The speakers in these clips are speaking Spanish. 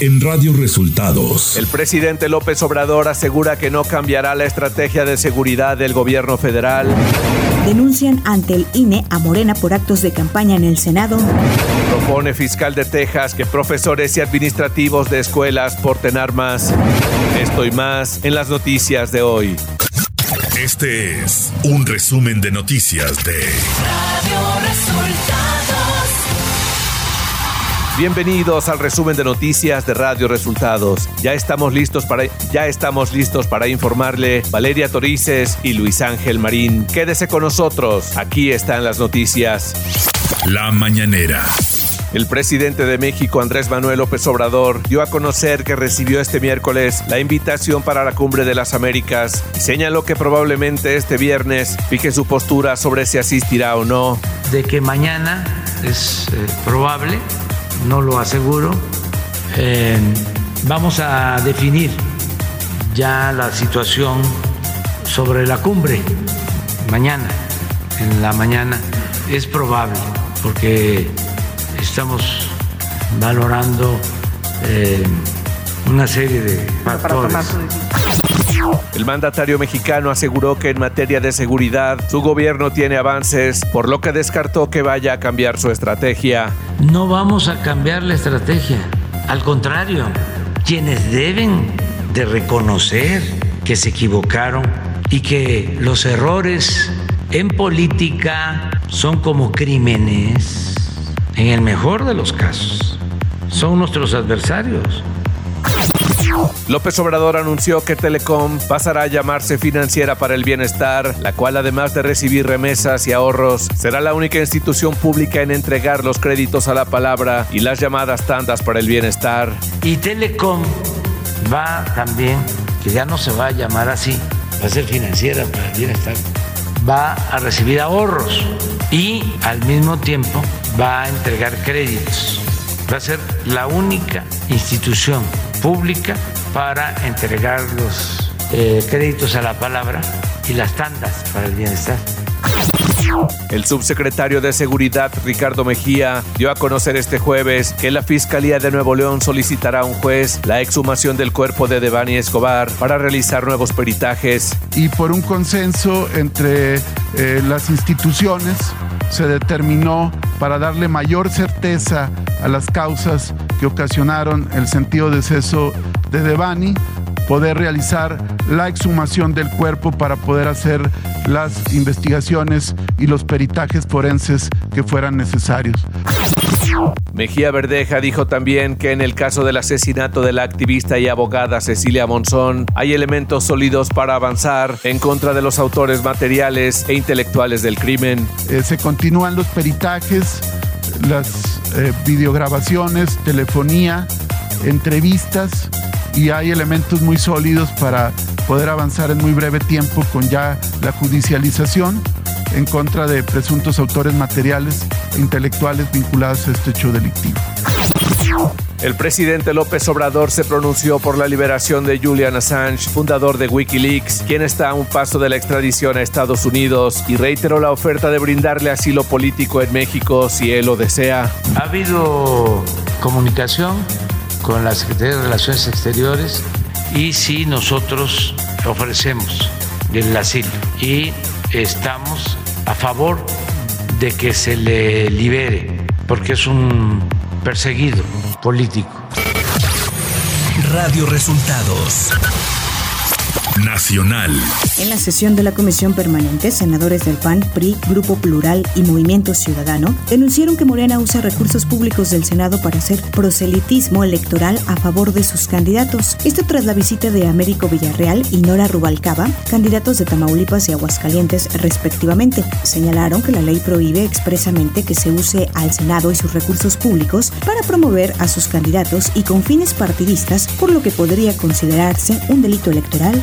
en Radio Resultados. El presidente López Obrador asegura que no cambiará la estrategia de seguridad del gobierno federal. Denuncian ante el INE a Morena por actos de campaña en el Senado. Propone fiscal de Texas que profesores y administrativos de escuelas porten armas. Esto y más en las noticias de hoy. Este es un resumen de noticias de Radio Resultados. Bienvenidos al resumen de noticias de Radio Resultados. Ya estamos listos para ya estamos listos para informarle Valeria Torices y Luis Ángel Marín. Quédese con nosotros. Aquí están las noticias. La mañanera. El presidente de México, Andrés Manuel López Obrador, dio a conocer que recibió este miércoles la invitación para la Cumbre de las Américas y señaló que probablemente este viernes fije su postura sobre si asistirá o no. De que mañana es eh, probable, no lo aseguro, eh, vamos a definir ya la situación sobre la cumbre mañana, en la mañana. Es probable, porque estamos valorando eh, una serie de factores. El mandatario mexicano aseguró que en materia de seguridad su gobierno tiene avances, por lo que descartó que vaya a cambiar su estrategia. No vamos a cambiar la estrategia, al contrario, quienes deben de reconocer que se equivocaron y que los errores en política son como crímenes en el mejor de los casos, son nuestros adversarios. López Obrador anunció que Telecom pasará a llamarse Financiera para el Bienestar, la cual además de recibir remesas y ahorros, será la única institución pública en entregar los créditos a la palabra y las llamadas tandas para el bienestar. Y Telecom va también, que ya no se va a llamar así, va a ser Financiera para el Bienestar, va a recibir ahorros y al mismo tiempo va a entregar créditos. Va a ser la única institución pública para entregar los eh, créditos a la palabra y las tandas para el bienestar. El subsecretario de Seguridad, Ricardo Mejía, dio a conocer este jueves que la Fiscalía de Nuevo León solicitará a un juez la exhumación del cuerpo de Devani Escobar para realizar nuevos peritajes. Y por un consenso entre eh, las instituciones se determinó para darle mayor certeza a las causas que ocasionaron el sentido de deceso de Devani, poder realizar la exhumación del cuerpo para poder hacer las investigaciones y los peritajes forenses que fueran necesarios. Mejía Verdeja dijo también que en el caso del asesinato de la activista y abogada Cecilia Monzón hay elementos sólidos para avanzar en contra de los autores materiales e intelectuales del crimen. Eh, se continúan los peritajes, las eh, videograbaciones, telefonía, entrevistas y hay elementos muy sólidos para poder avanzar en muy breve tiempo con ya la judicialización en contra de presuntos autores materiales e intelectuales vinculados a este hecho delictivo. El presidente López Obrador se pronunció por la liberación de Julian Assange, fundador de Wikileaks, quien está a un paso de la extradición a Estados Unidos y reiteró la oferta de brindarle asilo político en México si él lo desea. Ha habido comunicación con la Secretaría de Relaciones Exteriores y si nosotros ofrecemos el asilo y estamos a favor de que se le libere, porque es un perseguido político. Radio Resultados Nacional. En la sesión de la Comisión Permanente, senadores del PAN, PRI, Grupo Plural y Movimiento Ciudadano denunciaron que Morena usa recursos públicos del Senado para hacer proselitismo electoral a favor de sus candidatos. Esto tras la visita de Américo Villarreal y Nora Rubalcaba, candidatos de Tamaulipas y Aguascalientes respectivamente. Señalaron que la ley prohíbe expresamente que se use al Senado y sus recursos públicos para promover a sus candidatos y con fines partidistas, por lo que podría considerarse un delito electoral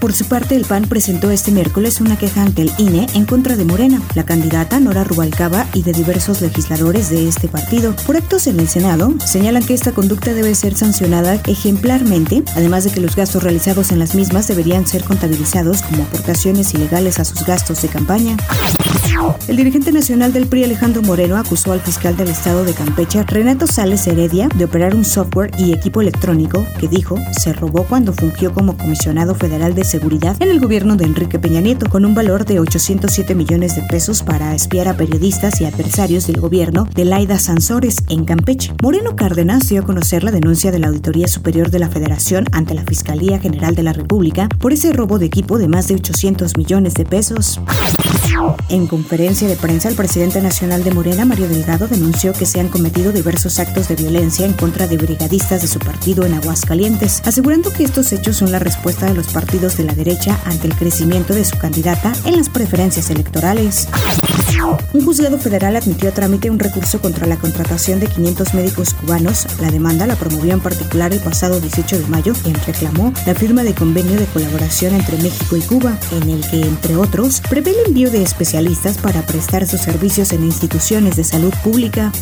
Por su parte, el PAN presentó este miércoles una queja ante el INE en contra de Morena, la candidata Nora Rubalcaba y de diversos legisladores de este partido. Por actos en el Senado, señalan que esta conducta debe ser sancionada ejemplarmente, además de que los gastos realizados en las mismas deberían ser contabilizados como aportaciones ilegales a sus gastos de campaña. El dirigente nacional del PRI, Alejandro Moreno, acusó al fiscal del estado de Campeche, Renato Sales Heredia, de operar un software y equipo electrónico que dijo se robó cuando fungió como comisionado federal de seguridad en el gobierno de Enrique Peña Nieto, con un valor de 807 millones de pesos para espiar a periodistas y adversarios del gobierno de Laida Sansores en Campeche. Moreno Cárdenas dio a conocer la denuncia de la Auditoría Superior de la Federación ante la Fiscalía General de la República por ese robo de equipo de más de 800 millones de pesos. En conferencia de prensa, el presidente nacional de Morena, Mario Delgado, denunció que se han cometido diversos actos de violencia en contra de brigadistas de su partido en Aguascalientes, asegurando que estos hechos son la respuesta de los partidos de la derecha ante el crecimiento de su candidata en las preferencias electorales. Un juzgado federal admitió a trámite un recurso contra la contratación de 500 médicos cubanos. La demanda la promovió en particular el pasado 18 de mayo, quien reclamó la firma de convenio de colaboración entre México y Cuba, en el que, entre otros, prevé el envío de especialistas para prestar sus servicios en instituciones de salud pública.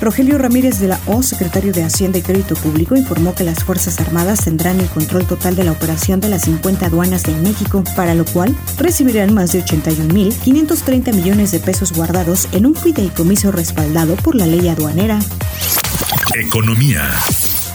Rogelio Ramírez de la O, secretario de Hacienda y Crédito Público, informó que las Fuerzas Armadas tendrán el control total de la operación de las 50 aduanas de México, para lo cual recibirán más de 81.530 millones de pesos guardados en un fideicomiso respaldado por la ley aduanera. Economía.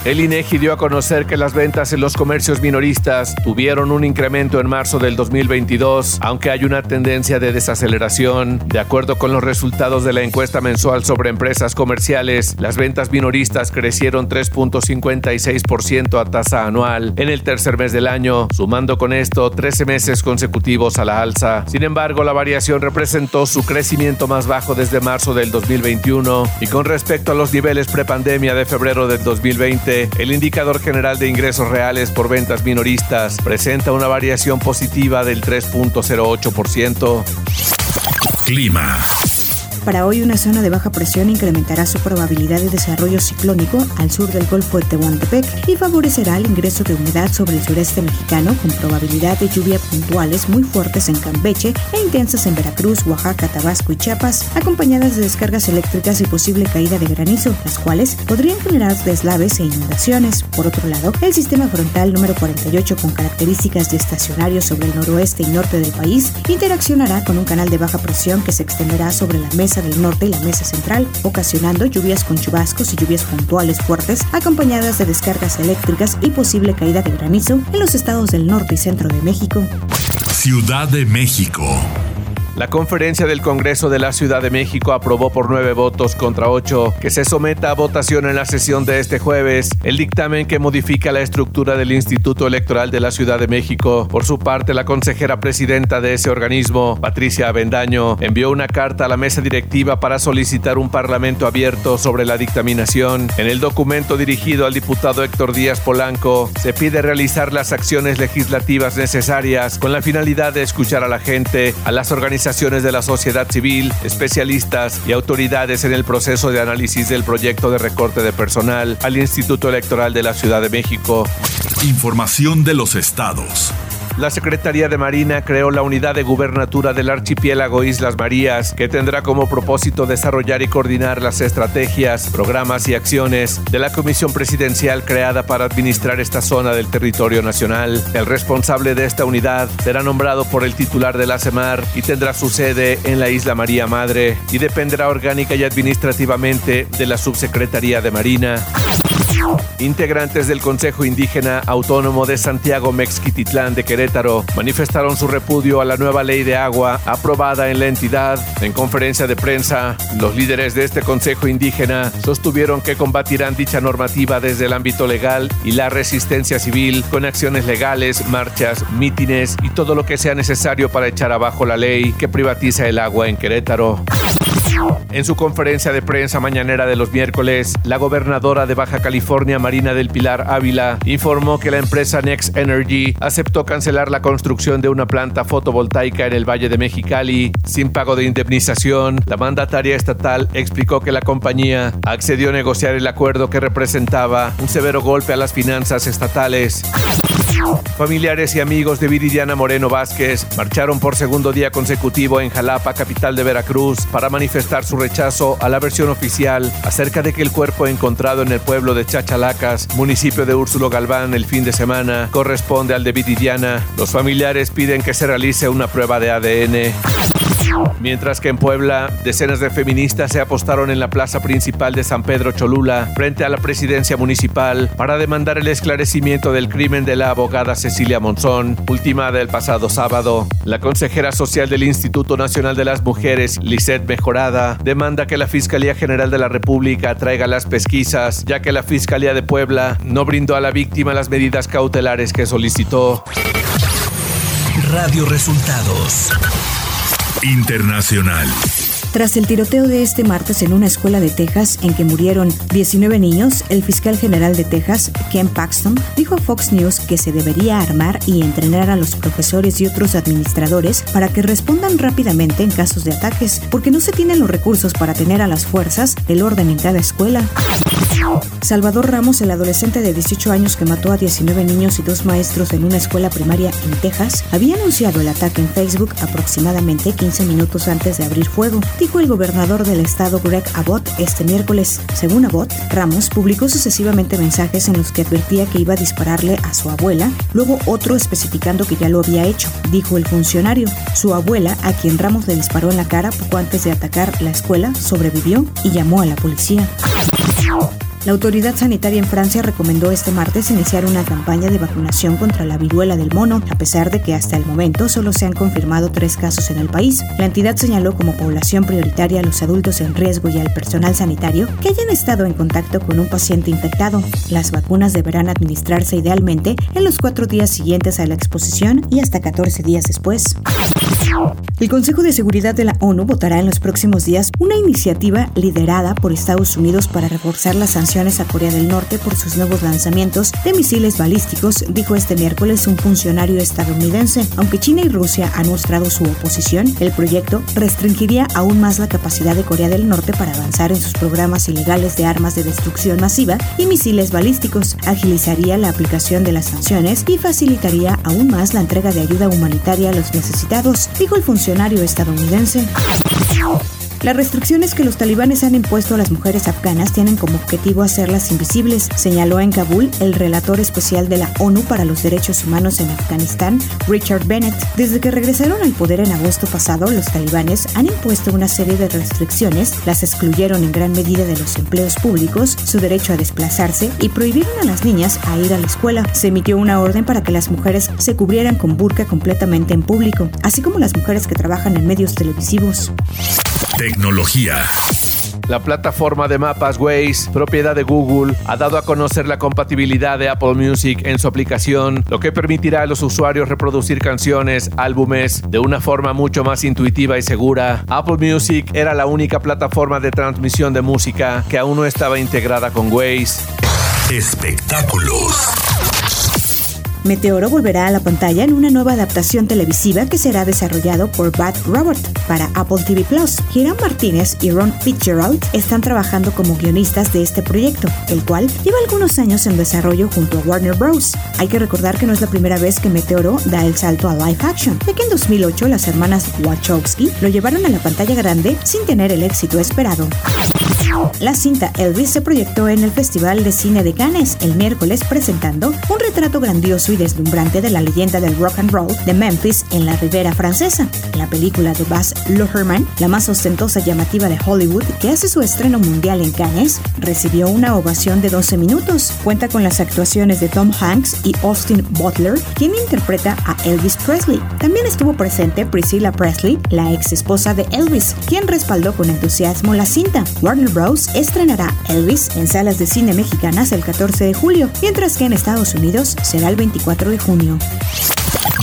El INEGI dio a conocer que las ventas en los comercios minoristas tuvieron un incremento en marzo del 2022, aunque hay una tendencia de desaceleración. De acuerdo con los resultados de la encuesta mensual sobre empresas comerciales, las ventas minoristas crecieron 3.56% a tasa anual en el tercer mes del año, sumando con esto 13 meses consecutivos a la alza. Sin embargo, la variación representó su crecimiento más bajo desde marzo del 2021 y con respecto a los niveles prepandemia de febrero del 2020, el indicador general de ingresos reales por ventas minoristas presenta una variación positiva del 3.08%. Clima. Para hoy, una zona de baja presión incrementará su probabilidad de desarrollo ciclónico al sur del Golfo de Tehuantepec y favorecerá el ingreso de humedad sobre el sureste mexicano con probabilidad de lluvia puntuales muy fuertes en Campeche e intensas en Veracruz, Oaxaca, Tabasco y Chiapas, acompañadas de descargas eléctricas y posible caída de granizo, las cuales podrían generar deslaves e inundaciones. Por otro lado, el sistema frontal número 48 con características de estacionario sobre el noroeste y norte del país interaccionará con un canal de baja presión que se extenderá sobre la mesa del norte y la mesa central, ocasionando lluvias con chubascos y lluvias puntuales fuertes, acompañadas de descargas eléctricas y posible caída de granizo en los estados del norte y centro de México. Ciudad de México. La conferencia del Congreso de la Ciudad de México aprobó por nueve votos contra ocho que se someta a votación en la sesión de este jueves el dictamen que modifica la estructura del Instituto Electoral de la Ciudad de México. Por su parte, la consejera presidenta de ese organismo, Patricia Avendaño, envió una carta a la mesa directiva para solicitar un parlamento abierto sobre la dictaminación. En el documento dirigido al diputado Héctor Díaz Polanco, se pide realizar las acciones legislativas necesarias con la finalidad de escuchar a la gente, a las organizaciones de la sociedad civil, especialistas y autoridades en el proceso de análisis del proyecto de recorte de personal al Instituto Electoral de la Ciudad de México. Información de los estados. La Secretaría de Marina creó la Unidad de Gubernatura del Archipiélago Islas Marías, que tendrá como propósito desarrollar y coordinar las estrategias, programas y acciones de la Comisión Presidencial creada para administrar esta zona del territorio nacional. El responsable de esta unidad será nombrado por el titular de la CEMAR y tendrá su sede en la Isla María Madre y dependerá orgánica y administrativamente de la Subsecretaría de Marina. Integrantes del Consejo Indígena Autónomo de Santiago Mexquititlán de Querétaro manifestaron su repudio a la nueva ley de agua aprobada en la entidad. En conferencia de prensa, los líderes de este Consejo Indígena sostuvieron que combatirán dicha normativa desde el ámbito legal y la resistencia civil con acciones legales, marchas, mítines y todo lo que sea necesario para echar abajo la ley que privatiza el agua en Querétaro. En su conferencia de prensa mañanera de los miércoles, la gobernadora de Baja California, Marina del Pilar Ávila, informó que la empresa Next Energy aceptó cancelar la construcción de una planta fotovoltaica en el Valle de Mexicali sin pago de indemnización. La mandataria estatal explicó que la compañía accedió a negociar el acuerdo que representaba un severo golpe a las finanzas estatales. Familiares y amigos de Viridiana Moreno Vázquez marcharon por segundo día consecutivo en Jalapa, capital de Veracruz, para manifestar su rechazo a la versión oficial acerca de que el cuerpo encontrado en el pueblo de Chachalacas, municipio de Úrsulo Galván, el fin de semana, corresponde al de Viridiana. Los familiares piden que se realice una prueba de ADN. Mientras que en Puebla, decenas de feministas se apostaron en la plaza principal de San Pedro Cholula frente a la presidencia municipal para demandar el esclarecimiento del crimen de la abogada Cecilia Monzón, ultimada el pasado sábado. La consejera social del Instituto Nacional de las Mujeres, Lisette Mejorada, demanda que la Fiscalía General de la República traiga las pesquisas, ya que la Fiscalía de Puebla no brindó a la víctima las medidas cautelares que solicitó. Radio Resultados Internacional. Tras el tiroteo de este martes en una escuela de Texas en que murieron 19 niños, el fiscal general de Texas, Ken Paxton, dijo a Fox News que se debería armar y entrenar a los profesores y otros administradores para que respondan rápidamente en casos de ataques, porque no se tienen los recursos para tener a las fuerzas del orden en cada escuela. Salvador Ramos, el adolescente de 18 años que mató a 19 niños y dos maestros en una escuela primaria en Texas, había anunciado el ataque en Facebook aproximadamente 15 minutos antes de abrir fuego, dijo el gobernador del estado Greg Abbott este miércoles. Según Abbott, Ramos publicó sucesivamente mensajes en los que advertía que iba a dispararle a su abuela, luego otro especificando que ya lo había hecho, dijo el funcionario. Su abuela, a quien Ramos le disparó en la cara poco antes de atacar la escuela, sobrevivió y llamó a la policía. La autoridad sanitaria en Francia recomendó este martes iniciar una campaña de vacunación contra la viruela del mono, a pesar de que hasta el momento solo se han confirmado tres casos en el país. La entidad señaló como población prioritaria a los adultos en riesgo y al personal sanitario que hayan estado en contacto con un paciente infectado. Las vacunas deberán administrarse idealmente en los cuatro días siguientes a la exposición y hasta 14 días después. El Consejo de Seguridad de la ONU votará en los próximos días una iniciativa liderada por Estados Unidos para reforzar las sanciones a Corea del Norte por sus nuevos lanzamientos de misiles balísticos, dijo este miércoles un funcionario estadounidense. Aunque China y Rusia han mostrado su oposición, el proyecto restringiría aún más la capacidad de Corea del Norte para avanzar en sus programas ilegales de armas de destrucción masiva y misiles balísticos, agilizaría la aplicación de las sanciones y facilitaría aún más la entrega de ayuda humanitaria a los necesitados, dijo el funcionario estadounidense. Las restricciones que los talibanes han impuesto a las mujeres afganas tienen como objetivo hacerlas invisibles, señaló en Kabul el relator especial de la ONU para los Derechos Humanos en Afganistán, Richard Bennett. Desde que regresaron al poder en agosto pasado, los talibanes han impuesto una serie de restricciones, las excluyeron en gran medida de los empleos públicos, su derecho a desplazarse y prohibieron a las niñas a ir a la escuela. Se emitió una orden para que las mujeres se cubrieran con burka completamente en público, así como las mujeres que trabajan en medios televisivos. Tecnología. La plataforma de mapas Waze, propiedad de Google, ha dado a conocer la compatibilidad de Apple Music en su aplicación, lo que permitirá a los usuarios reproducir canciones, álbumes, de una forma mucho más intuitiva y segura. Apple Music era la única plataforma de transmisión de música que aún no estaba integrada con Waze. Espectáculos. Meteoro volverá a la pantalla en una nueva adaptación televisiva que será desarrollado por Bad Robert para Apple TV Plus. Hiram Martínez y Ron Fitzgerald están trabajando como guionistas de este proyecto, el cual lleva algunos años en desarrollo junto a Warner Bros. Hay que recordar que no es la primera vez que Meteoro da el salto a live action, ya que en 2008 las hermanas Wachowski lo llevaron a la pantalla grande sin tener el éxito esperado. La cinta Elvis se proyectó en el Festival de Cine de Cannes el miércoles presentando un retrato grandioso y deslumbrante de la leyenda del rock and roll de Memphis en la Ribera Francesa. La película de Baz Luhrmann, la más ostentosa y llamativa de Hollywood, que hace su estreno mundial en Cannes, recibió una ovación de 12 minutos. Cuenta con las actuaciones de Tom Hanks y Austin Butler, quien interpreta a Elvis Presley. También estuvo presente Priscilla Presley, la ex esposa de Elvis, quien respaldó con entusiasmo la cinta. Warner Bros. estrenará Elvis en salas de cine mexicanas el 14 de julio, mientras que en Estados Unidos será el 24 de junio.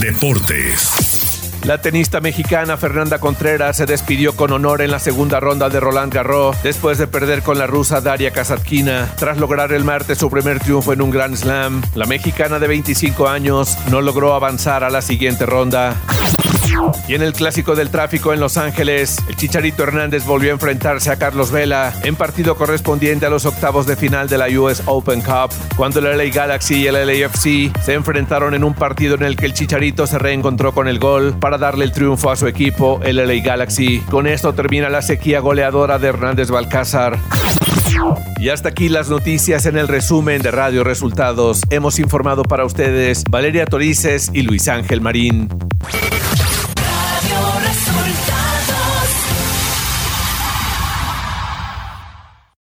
Deportes. La tenista mexicana Fernanda Contreras se despidió con honor en la segunda ronda de Roland Garros después de perder con la rusa Daria Kasatkina. Tras lograr el martes su primer triunfo en un Grand Slam, la mexicana de 25 años no logró avanzar a la siguiente ronda. Y en el clásico del tráfico en Los Ángeles, el Chicharito Hernández volvió a enfrentarse a Carlos Vela en partido correspondiente a los octavos de final de la US Open Cup, cuando el LA Galaxy y el LAFC se enfrentaron en un partido en el que el Chicharito se reencontró con el gol para darle el triunfo a su equipo, el LA Galaxy. Con esto termina la sequía goleadora de Hernández Balcázar. Y hasta aquí las noticias en el resumen de Radio Resultados. Hemos informado para ustedes Valeria Torices y Luis Ángel Marín.